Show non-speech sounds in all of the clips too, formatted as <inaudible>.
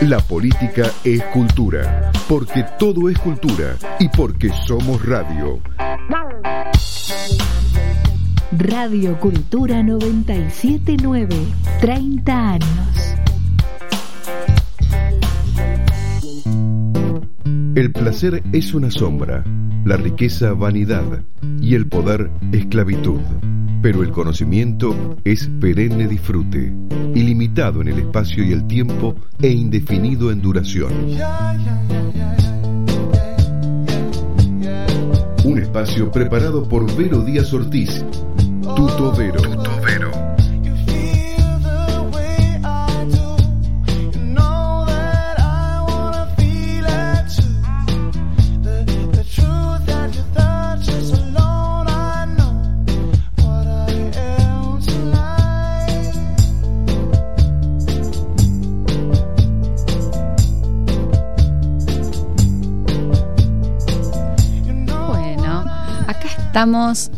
La política es cultura, porque todo es cultura y porque somos radio. Radio Cultura 979, 30 años. El placer es una sombra, la riqueza vanidad y el poder esclavitud. Pero el conocimiento es perenne disfrute, ilimitado en el espacio y el tiempo e indefinido en duración. Un espacio preparado por Vero Díaz Ortiz, Tuto Vero. Estamos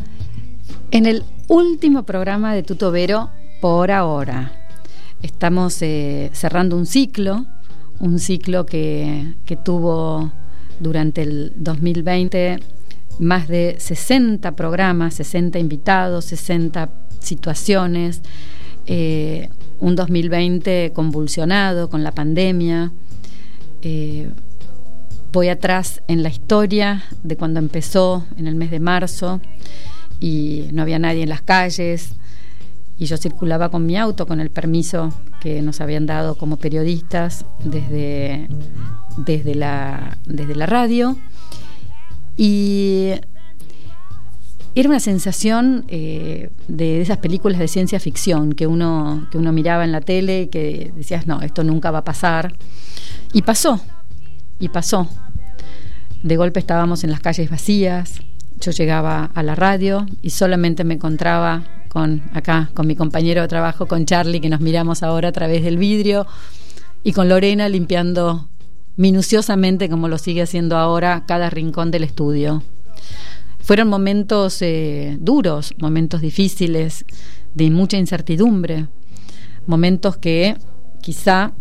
en el último programa de Tutovero por ahora. Estamos eh, cerrando un ciclo, un ciclo que, que tuvo durante el 2020 más de 60 programas, 60 invitados, 60 situaciones, eh, un 2020 convulsionado con la pandemia. Eh, voy atrás en la historia de cuando empezó en el mes de marzo y no había nadie en las calles y yo circulaba con mi auto con el permiso que nos habían dado como periodistas desde, desde, la, desde la radio y era una sensación eh, de esas películas de ciencia ficción que uno, que uno miraba en la tele y que decías, no, esto nunca va a pasar. Y pasó, y pasó. De golpe estábamos en las calles vacías, yo llegaba a la radio y solamente me encontraba con acá, con mi compañero de trabajo, con Charlie, que nos miramos ahora a través del vidrio, y con Lorena limpiando minuciosamente, como lo sigue haciendo ahora, cada rincón del estudio. Fueron momentos eh, duros, momentos difíciles, de mucha incertidumbre, momentos que quizá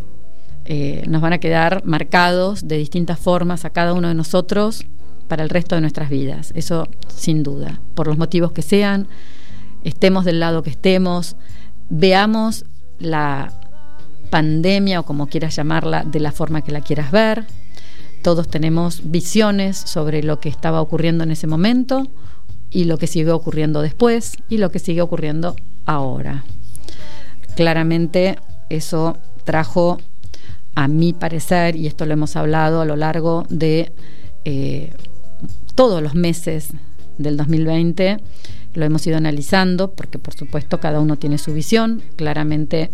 eh, nos van a quedar marcados de distintas formas a cada uno de nosotros para el resto de nuestras vidas, eso sin duda, por los motivos que sean, estemos del lado que estemos, veamos la pandemia o como quieras llamarla, de la forma que la quieras ver, todos tenemos visiones sobre lo que estaba ocurriendo en ese momento y lo que sigue ocurriendo después y lo que sigue ocurriendo ahora. Claramente eso trajo a mi parecer, y esto lo hemos hablado a lo largo de eh, todos los meses del 2020, lo hemos ido analizando, porque por supuesto cada uno tiene su visión, claramente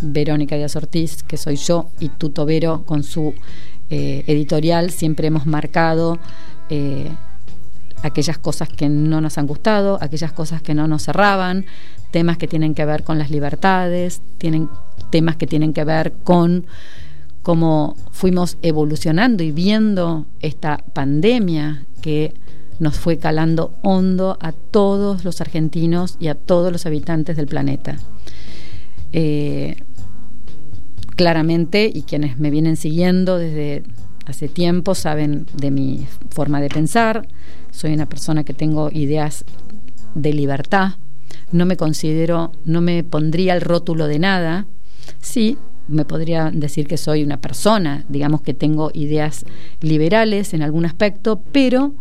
Verónica Díaz Ortiz, que soy yo, y Tuto Vero con su eh, editorial, siempre hemos marcado eh, aquellas cosas que no nos han gustado, aquellas cosas que no nos cerraban, temas que tienen que ver con las libertades, tienen temas que tienen que ver con cómo fuimos evolucionando y viendo esta pandemia que nos fue calando hondo a todos los argentinos y a todos los habitantes del planeta. Eh, claramente, y quienes me vienen siguiendo desde hace tiempo saben de mi forma de pensar, soy una persona que tengo ideas de libertad, no me considero, no me pondría el rótulo de nada, sí, me podría decir que soy una persona, digamos que tengo ideas liberales en algún aspecto, pero,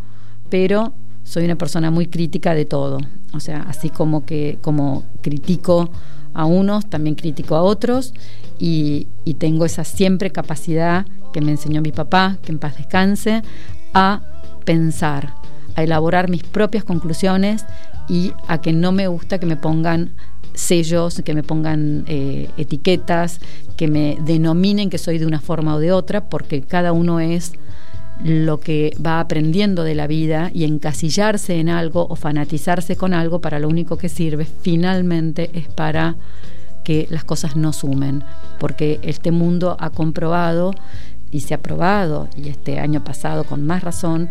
pero soy una persona muy crítica de todo. O sea, así como que como critico a unos, también critico a otros, y, y tengo esa siempre capacidad que me enseñó mi papá, que en paz descanse, a pensar, a elaborar mis propias conclusiones y a que no me gusta que me pongan sellos, que me pongan eh, etiquetas, que me denominen que soy de una forma o de otra, porque cada uno es lo que va aprendiendo de la vida y encasillarse en algo o fanatizarse con algo para lo único que sirve finalmente es para que las cosas no sumen, porque este mundo ha comprobado y se ha probado, y este año pasado con más razón,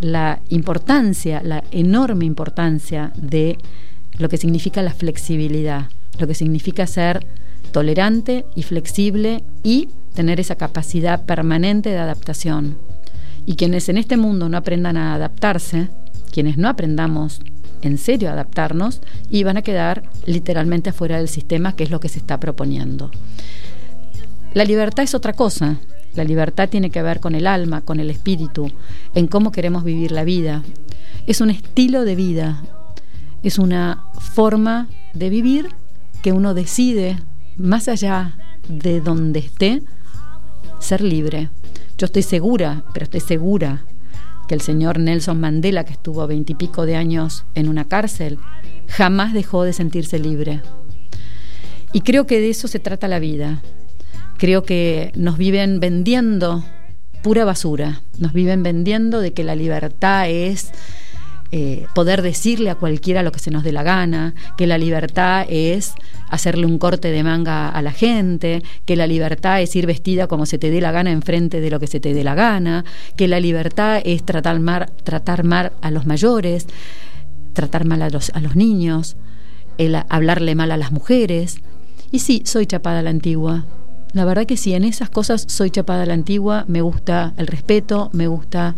la importancia, la enorme importancia de lo que significa la flexibilidad, lo que significa ser tolerante y flexible y tener esa capacidad permanente de adaptación. Y quienes en este mundo no aprendan a adaptarse, quienes no aprendamos en serio a adaptarnos, iban a quedar literalmente afuera del sistema, que es lo que se está proponiendo. La libertad es otra cosa. La libertad tiene que ver con el alma, con el espíritu, en cómo queremos vivir la vida. Es un estilo de vida, es una forma de vivir que uno decide, más allá de donde esté, ser libre. Yo estoy segura, pero estoy segura que el señor Nelson Mandela, que estuvo veintipico de años en una cárcel, jamás dejó de sentirse libre. Y creo que de eso se trata la vida. Creo que nos viven vendiendo pura basura, nos viven vendiendo de que la libertad es eh, poder decirle a cualquiera lo que se nos dé la gana, que la libertad es hacerle un corte de manga a la gente, que la libertad es ir vestida como se te dé la gana enfrente de lo que se te dé la gana, que la libertad es tratar mal, tratar mal a los mayores, tratar mal a los, a los niños, hablarle mal a las mujeres. Y sí, soy chapada la antigua. La verdad que sí, en esas cosas soy chapada a la antigua, me gusta el respeto, me gusta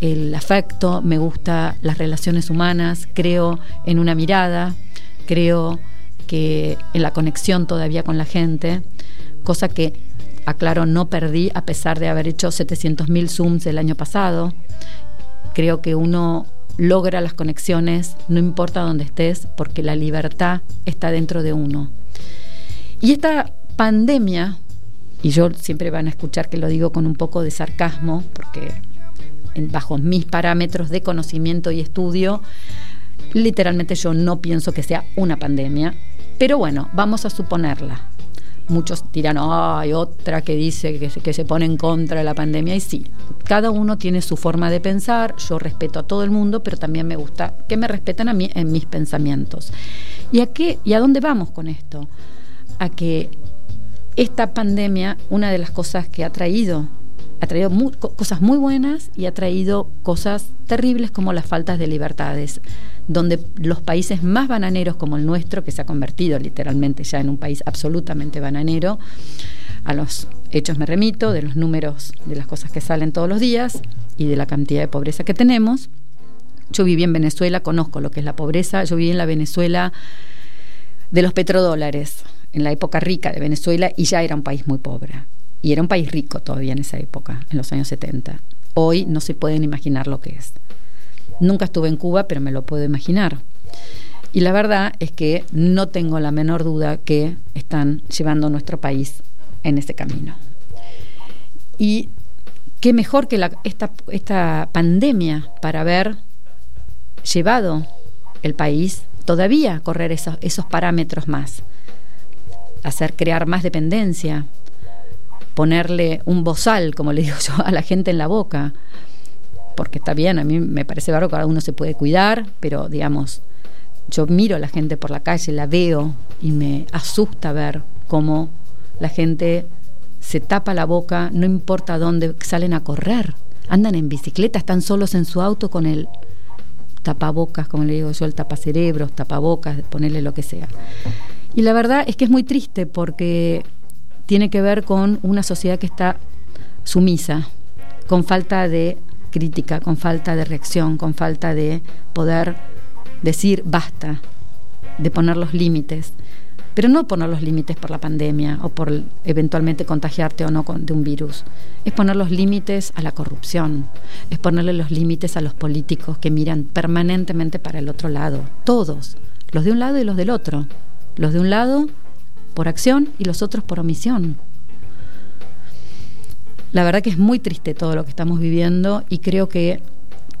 el afecto, me gusta las relaciones humanas, creo en una mirada, creo que en la conexión todavía con la gente, cosa que, aclaro, no perdí a pesar de haber hecho 700.000 Zooms el año pasado. Creo que uno logra las conexiones, no importa dónde estés, porque la libertad está dentro de uno. Y esta pandemia, y yo siempre van a escuchar que lo digo con un poco de sarcasmo, porque bajo mis parámetros de conocimiento y estudio, literalmente yo no pienso que sea una pandemia, pero bueno, vamos a suponerla. Muchos dirán, hay otra que dice que, que, se pone en contra de la pandemia. Y sí, cada uno tiene su forma de pensar. Yo respeto a todo el mundo, pero también me gusta que me respeten a mí en mis pensamientos. ¿Y a, qué, y a dónde vamos con esto? A que esta pandemia, una de las cosas que ha traído ha traído cosas muy buenas y ha traído cosas terribles como las faltas de libertades, donde los países más bananeros como el nuestro, que se ha convertido literalmente ya en un país absolutamente bananero, a los hechos me remito, de los números de las cosas que salen todos los días y de la cantidad de pobreza que tenemos. Yo viví en Venezuela, conozco lo que es la pobreza, yo viví en la Venezuela de los petrodólares, en la época rica de Venezuela y ya era un país muy pobre y era un país rico todavía en esa época, en los años 70. Hoy no se pueden imaginar lo que es. Nunca estuve en Cuba, pero me lo puedo imaginar. Y la verdad es que no tengo la menor duda que están llevando nuestro país en ese camino. Y qué mejor que esta, esta pandemia para haber llevado el país todavía a correr esos, esos parámetros más, hacer crear más dependencia, ponerle un bozal, como le <laughs> digo yo, a la gente en la boca. Porque está bien, a mí me parece bárbaro que cada uno se puede cuidar, pero digamos, yo miro a la gente por la calle, la veo y me asusta ver cómo la gente se tapa la boca, no importa dónde salen a correr, andan en bicicleta, están solos en su auto con el tapabocas, como le digo yo, el tapacerebros, tapabocas, ponerle lo que sea. Y la verdad es que es muy triste porque tiene que ver con una sociedad que está sumisa, con falta de crítica, con falta de reacción, con falta de poder decir basta, de poner los límites. Pero no poner los límites por la pandemia o por eventualmente contagiarte o no de un virus. Es poner los límites a la corrupción. Es ponerle los límites a los políticos que miran permanentemente para el otro lado. Todos. Los de un lado y los del otro. Los de un lado por acción y los otros por omisión. La verdad que es muy triste todo lo que estamos viviendo y creo que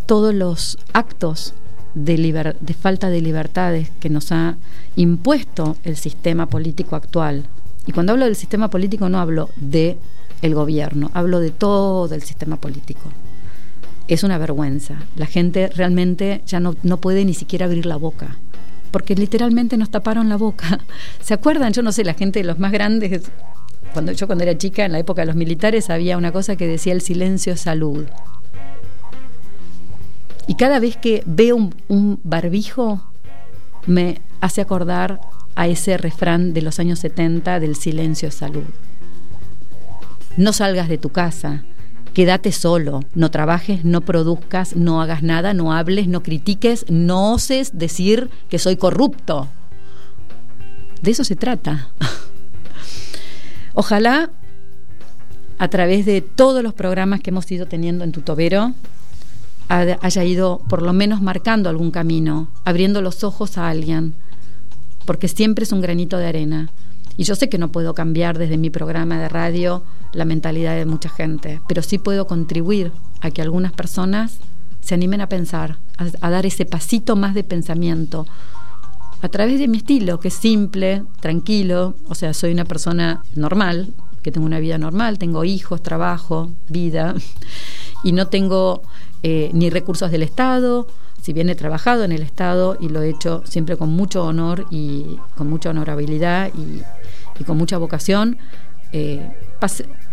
todos los actos de, de falta de libertades que nos ha impuesto el sistema político actual, y cuando hablo del sistema político no hablo de el gobierno, hablo de todo el sistema político. Es una vergüenza. La gente realmente ya no, no puede ni siquiera abrir la boca porque literalmente nos taparon la boca. <laughs> ¿Se acuerdan? Yo no sé, la gente de los más grandes, cuando yo cuando era chica, en la época de los militares, había una cosa que decía el silencio es salud. Y cada vez que veo un, barbijo, me hace acordar a ese refrán de los años 70 del silencio es salud. no salgas de tu casa, quédate solo, no trabajes, no produzcas, no hagas nada, no hables, no critiques, no oses decir que soy corrupto. De eso se trata. <laughs> Ojalá a través de todos los programas que hemos ido teniendo en Tutobero haya ido por lo menos marcando algún camino, abriendo los ojos a alguien, porque siempre es un granito de arena. Y yo sé que no puedo cambiar desde mi programa de radio la mentalidad de mucha gente, pero sí puedo contribuir a que algunas personas se animen a pensar, a, dar ese pasito más de pensamiento, a través de mi estilo, que es simple, tranquilo, o sea, soy una persona normal, que tengo una vida normal, tengo hijos, trabajo, vida, <laughs> y no tengo eh, ni recursos del Estado, si bien he trabajado en el Estado y lo he hecho siempre con mucho honor y con mucha honorabilidad y, con mucha vocación, eh,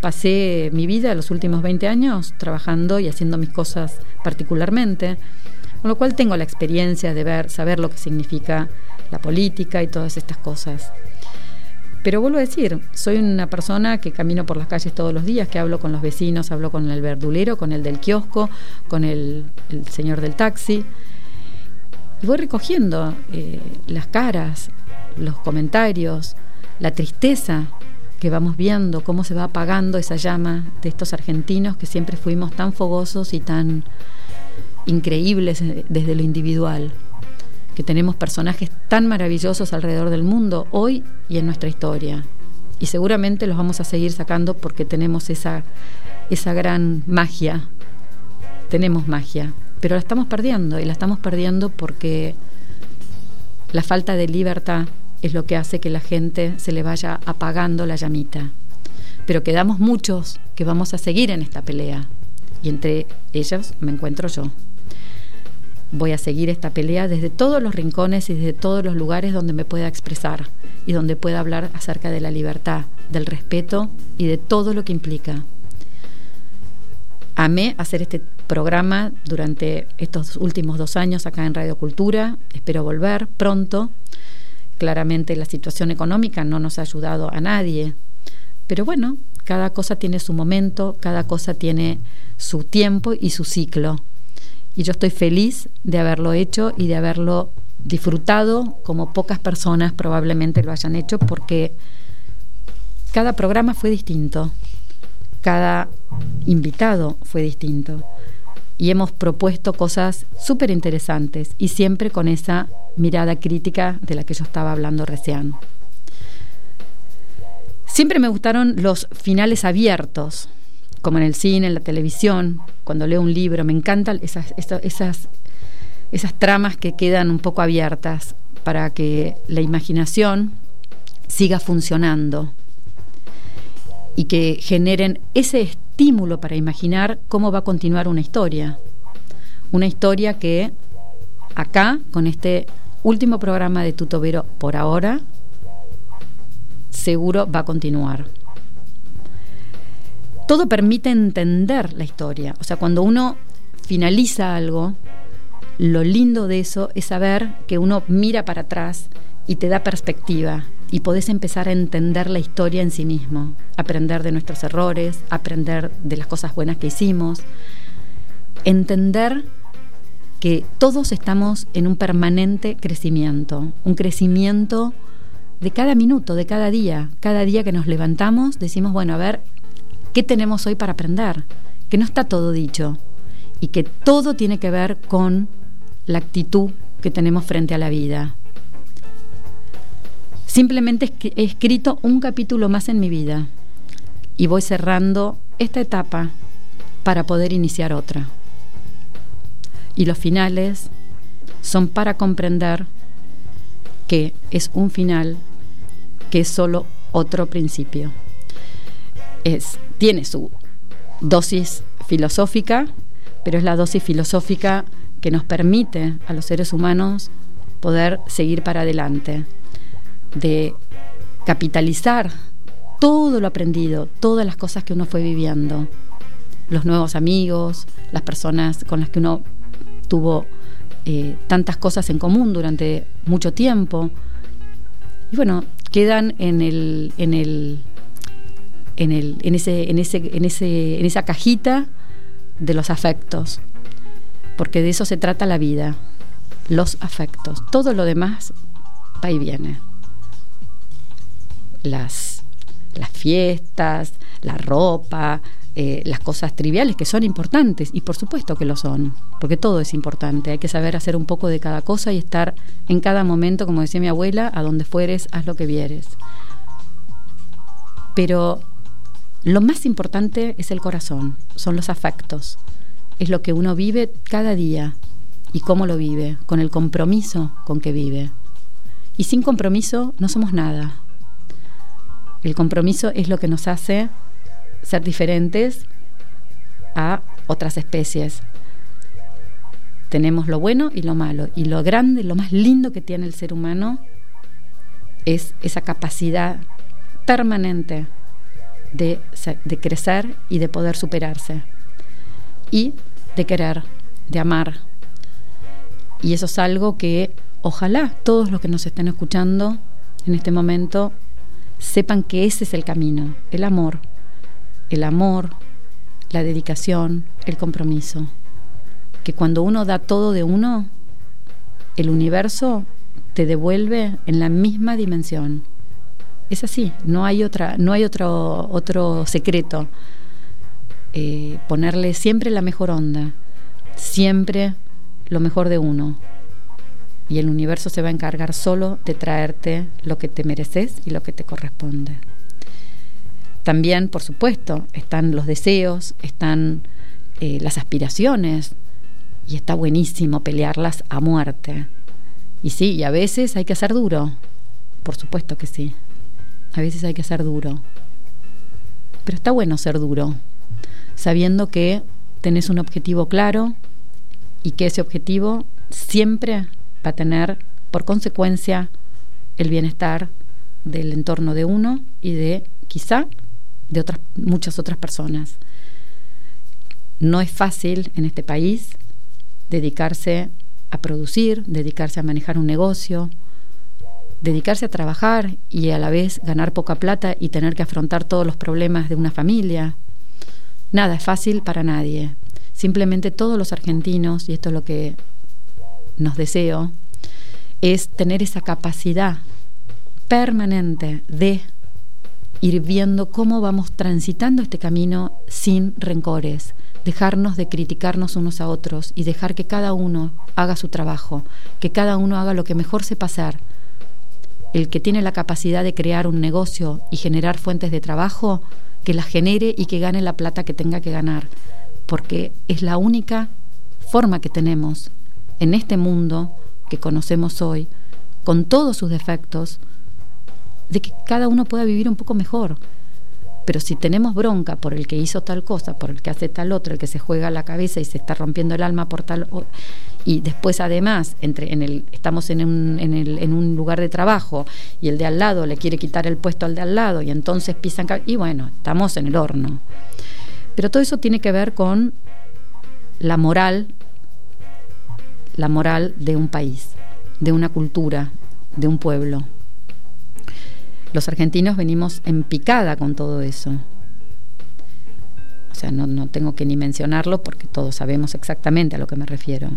pasé, mi vida los últimos 20 años trabajando y haciendo mis cosas particularmente, con lo cual tengo la experiencia de ver, saber lo que significa la política y todas estas cosas. Pero vuelvo a decir, soy una persona que camino por las calles todos los días, que hablo con los vecinos, hablo con el verdulero, con el del kiosco, con el, señor del taxi. Y voy recogiendo eh, las caras, los comentarios, la tristeza que vamos viendo, cómo se va apagando esa llama de estos argentinos que siempre fuimos tan fogosos y tan increíbles desde lo individual que tenemos personajes tan maravillosos alrededor del mundo hoy y en nuestra historia. Y seguramente los vamos a seguir sacando porque tenemos esa, esa gran magia. Tenemos magia, pero la estamos perdiendo y la estamos perdiendo porque la falta de libertad es lo que hace que la gente se le vaya apagando la llamita. Pero quedamos muchos que vamos a seguir en esta pelea y entre ellos me encuentro yo voy a seguir esta pelea desde todos los rincones y desde todos los lugares donde me pueda expresar y donde pueda hablar acerca de la libertad, del respeto y de todo lo que implica. Amé hacer este programa durante estos últimos dos años acá en Radio Cultura. Espero volver pronto. Claramente la situación económica no nos ha ayudado a nadie. Pero bueno, cada cosa tiene su momento, cada cosa tiene su tiempo y su ciclo y yo estoy feliz de haberlo hecho y de haberlo disfrutado como pocas personas probablemente lo hayan hecho porque cada programa fue distinto, cada invitado fue distinto y hemos propuesto cosas súper interesantes y siempre con esa mirada crítica de la que yo estaba hablando recién. Siempre me gustaron los finales abiertos, como en el cine, en la televisión, cuando leo un libro, me encantan esas, esas, esas, tramas que quedan un poco abiertas para que la imaginación siga funcionando y que generen ese estímulo para imaginar cómo va a continuar una historia. Una historia que acá, con este último programa de Tutovero por ahora, seguro va a continuar todo permite entender la historia. O sea, cuando uno finaliza algo, lo lindo de eso es saber que uno mira para atrás y te da perspectiva y podés empezar a entender la historia en sí mismo, aprender de nuestros errores, aprender de las cosas buenas que hicimos, entender que todos estamos en un permanente crecimiento, un crecimiento de cada minuto, de cada día. Cada día que nos levantamos decimos, bueno, a ver, qué tenemos hoy para aprender, que no está todo dicho y que todo tiene que ver con la actitud que tenemos frente a la vida. Simplemente he escrito un capítulo más en mi vida y voy cerrando esta etapa para poder iniciar otra. Y los finales son para comprender que es un final que es solo otro principio. Es tiene su dosis filosófica, pero es la dosis filosófica que nos permite a los seres humanos poder seguir para adelante, de capitalizar todo lo aprendido, todas las cosas que uno fue viviendo, los nuevos amigos, las personas con las que uno tuvo eh, tantas cosas en común durante mucho tiempo. Y bueno, quedan en el, en el en, el, en, ese, en, ese, en, ese, en esa cajita de los afectos, porque de eso se trata la vida, los afectos. Todo lo demás va y viene. Las, fiestas, la ropa, eh, las cosas triviales que son importantes, y por supuesto que lo son, porque todo es importante, hay que saber hacer un poco de cada cosa y estar en cada momento, como decía mi abuela, a donde fueres, haz lo que vieres. Pero lo más importante es el corazón, son los afectos, es lo que uno vive cada día y cómo lo vive, con el compromiso con que vive. Y sin compromiso no somos nada. El compromiso es lo que nos hace ser diferentes a otras especies. Tenemos lo bueno y lo malo. Y lo grande, lo más lindo que tiene el ser humano es esa capacidad permanente de, de crecer y de poder superarse. Y de querer, de amar. Y eso es algo que ojalá todos los que nos estén escuchando en este momento sepan que ese es el camino, el amor el amor, la dedicación, el compromiso. Que cuando uno da todo de uno, el universo te devuelve en la misma dimensión. Es así, no hay otra, no hay otro, otro secreto. Eh, ponerle siempre la mejor onda, siempre lo mejor de uno. Y el universo se va a encargar solo de traerte lo que te mereces y lo que te corresponde. También, por supuesto, están los deseos, están eh, las aspiraciones, y está buenísimo pelearlas a muerte. Y sí, y a veces hay que ser duro, por supuesto que sí. A veces hay que ser duro. Pero está bueno ser duro, sabiendo que tenés un objetivo claro y que ese objetivo siempre va a tener por consecuencia el bienestar del entorno de uno y de quizá de otras, muchas otras personas. No es fácil en este país dedicarse a producir, dedicarse a manejar un negocio, dedicarse a trabajar y a la vez ganar poca plata y tener que afrontar todos los problemas de una familia. Nada es fácil para nadie. Simplemente todos los argentinos, y esto es lo que nos deseo, es tener esa capacidad permanente de ir viendo cómo vamos transitando este camino sin rencores, dejarnos de criticarnos unos a otros y dejar que cada uno haga su trabajo, que cada uno haga lo que mejor sepa hacer. El que tiene la capacidad de crear un negocio y generar fuentes de trabajo, que las genere y que gane la plata que tenga que ganar, porque es la única forma que tenemos en este mundo que conocemos hoy, con todos sus defectos, de que cada uno pueda vivir un poco mejor. Pero si tenemos bronca por el que hizo tal cosa, por el que hace tal otra, el que se juega la cabeza y se está rompiendo el alma por tal y después además entre en el estamos en un, en un lugar de trabajo y el de al lado le quiere quitar el puesto al de al lado y entonces pisan y bueno, estamos en el horno. Pero todo eso tiene que ver con la moral la moral de un país, de una cultura, de un pueblo. Los argentinos venimos en picada con todo eso. O sea, no, tengo que ni mencionarlo porque todos sabemos exactamente a lo que me refiero.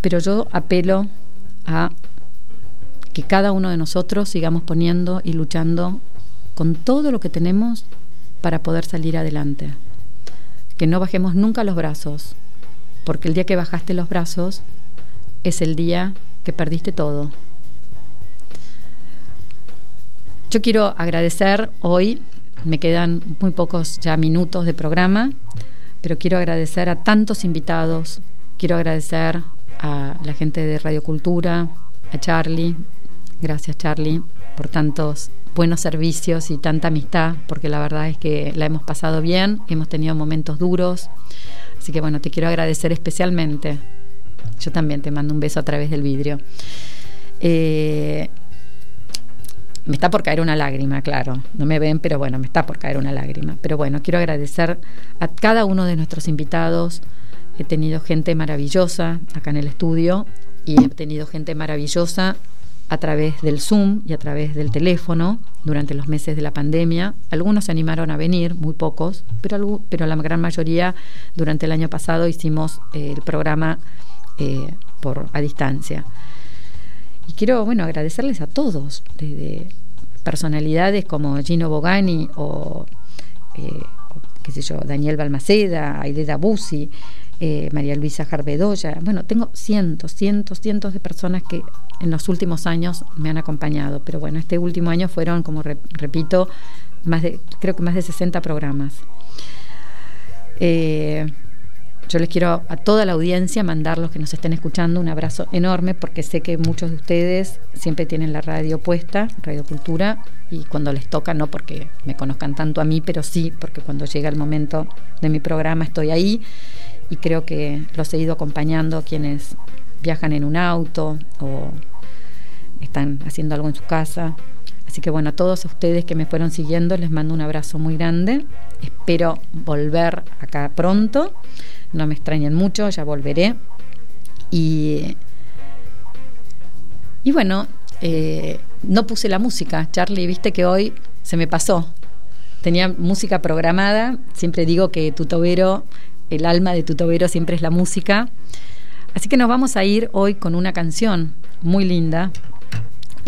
Pero yo apelo a que cada uno de nosotros sigamos poniendo y luchando con todo lo que tenemos para poder salir adelante. Que no bajemos nunca los brazos, porque el día que bajaste los brazos es el día que perdiste todo. Yo quiero agradecer hoy, me quedan muy pocos ya minutos de programa, pero quiero agradecer a tantos invitados, quiero agradecer a la gente de Radio Cultura, a Charlie, gracias Charlie por tantos buenos servicios y tanta amistad, porque la verdad es que la hemos pasado bien, hemos tenido momentos duros, así que bueno, te quiero agradecer especialmente. Yo también te mando un beso a través del vidrio. Eh, me está por caer una lágrima, claro. No me ven, pero bueno, me está por caer una lágrima. Pero bueno, quiero agradecer a cada uno de nuestros invitados. He tenido gente maravillosa acá en el estudio y he tenido gente maravillosa a través del Zoom y a través del teléfono durante los meses de la pandemia. Algunos se animaron a venir, muy pocos, pero, pero la gran mayoría durante el año pasado hicimos eh, el programa eh, por a distancia. Y quiero bueno agradecerles a todos, desde personalidades como Gino Bogani o, eh, qué sé yo, Daniel Balmaceda, Aideda Busi, eh, María Luisa Jarbedoya. Bueno, tengo cientos, cientos, cientos de personas que en los últimos años me han acompañado, pero bueno, este último año fueron, como repito, más de, creo que más de 60 programas. Eh, yo les quiero a toda la audiencia mandar los que nos estén escuchando un abrazo enorme porque sé que muchos de ustedes siempre tienen la radio puesta, Radio Cultura, y cuando les toca, no porque me conozcan tanto a mí, pero sí porque cuando llega el momento de mi programa estoy ahí y creo que los he ido acompañando quienes viajan en un auto o están haciendo algo en su casa. Así que bueno, a todos ustedes que me fueron siguiendo les mando un abrazo muy grande. Espero volver acá pronto. No me extrañen mucho, ya volveré. Y, y bueno, eh, no puse la música. Charlie, viste que hoy se me pasó. Tenía música programada. Siempre digo que Tutobero el alma de Tutobero siempre es la música. Así que nos vamos a ir hoy con una canción muy linda.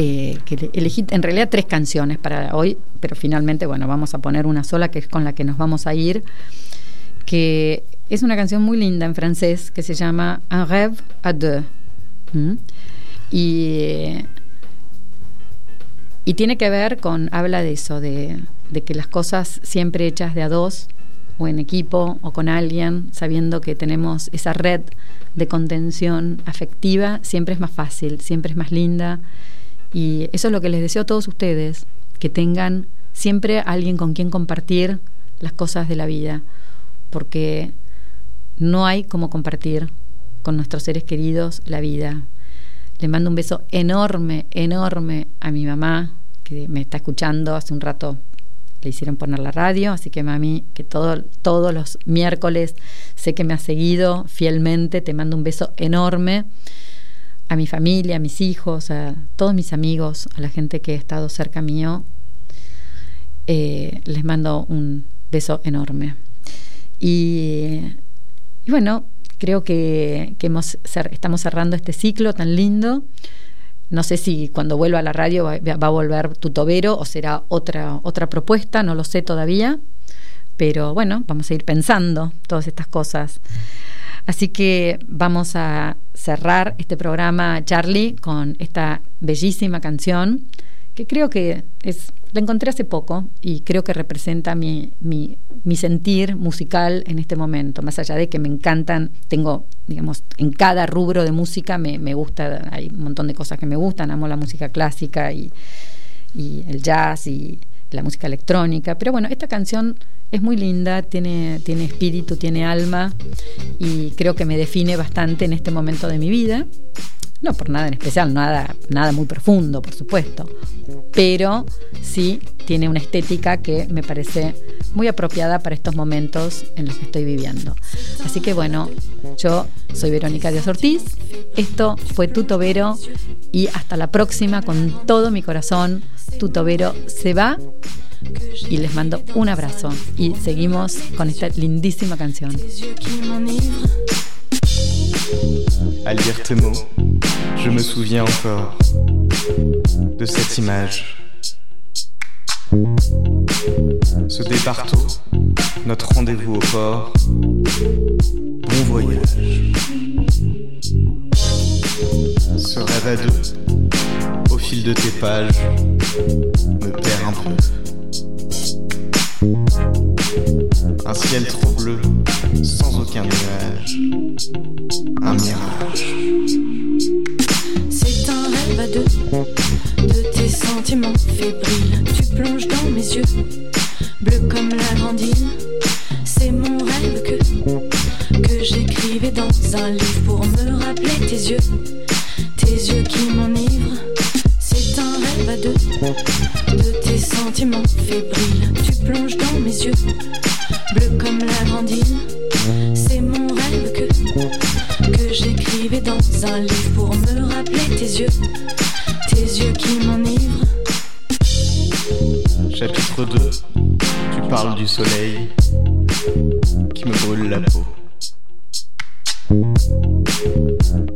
Eh, que elegí en realidad tres canciones para hoy, pero finalmente, bueno, vamos a poner una sola que es con la que nos vamos a ir, que es una canción muy linda en francés que se llama Un rêve à deux. ¿Mm? Y, y tiene que ver con, habla de eso, de, de que las cosas siempre hechas de a dos o en equipo o con alguien, sabiendo que tenemos esa red de contención afectiva, siempre es más fácil, siempre es más linda. Y eso es lo que les deseo a todos ustedes, que tengan siempre alguien con quien compartir las cosas de la vida, porque no hay como compartir con nuestros seres queridos la vida. Le mando un beso enorme, enorme a mi mamá, que me está escuchando hace un rato le hicieron poner la radio, así que mami, que todo, todos los miércoles sé que me has seguido fielmente, te mando un beso enorme a mi familia, a mis hijos, a todos mis amigos, a la gente que ha estado cerca mío, eh, les mando un beso enorme. Y, bueno, creo que, que hemos, estamos cerrando este ciclo tan lindo. No sé si cuando vuelva a la radio va, a volver Tutobero o será otra, otra propuesta, no lo sé todavía. Pero bueno, vamos a ir pensando todas estas cosas. Así que vamos a cerrar este programa, Charlie, con esta bellísima canción que creo que es la encontré hace poco y creo que representa mi, mi, mi, sentir musical en este momento, más allá de que me encantan, tengo, digamos, en cada rubro de música me, me gusta, hay un montón de cosas que me gustan, amo la música clásica y, y el jazz y la música electrónica, pero bueno, esta canción es muy linda, tiene, tiene espíritu, tiene alma y creo que me define bastante en este momento de mi vida. No por nada en especial, nada, nada muy profundo, por supuesto, pero sí tiene una estética que me parece muy apropiada para estos momentos en los que estoy viviendo. Así que bueno, yo soy Verónica Díaz Ortiz, esto fue Tuto Vero y hasta la próxima con todo mi corazón. Tuto Vero se va y les mando un abrazo y seguimos con esta lindísima canción. À lire tes mots, je me souviens encore de cette image. Ce départ tôt, notre rendez-vous au port. Bon voyage. Ce rêve à deux, au fil de tes pages, me perd un peu. Un ciel trop bleu, sans aucun nuage. Un mirage. Fébriles. Tu plonges dans mes yeux, bleu comme la grandine. C'est mon rêve que, que j'écrivais dans un livre pour me rappeler tes yeux, tes yeux qui m'enivrent. C'est un rêve à deux, de tes sentiments fébriles. Tu plonges dans mes yeux, bleu comme la grandine. C'est mon rêve que, que j'écrivais dans un livre pour me rappeler tes yeux, tes yeux qui m'enivrent. Chapitre 2 Tu parles du soleil qui me brûle la peau.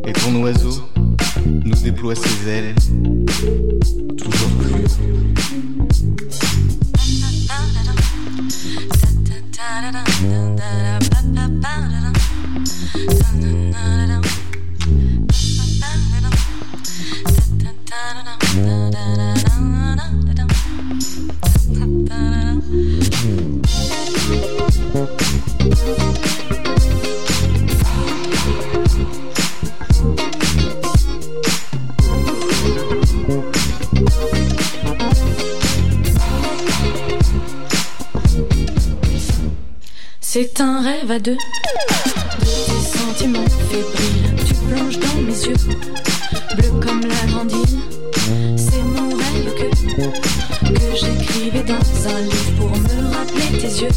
Et ton oiseau nous déploie ses ailes, C'est un rêve à deux. De tes sentiments fébriles, tu plonges dans mes yeux, bleu comme la grande. C'est mon rêve que, que j'écrivais dans un livre pour me rappeler tes yeux,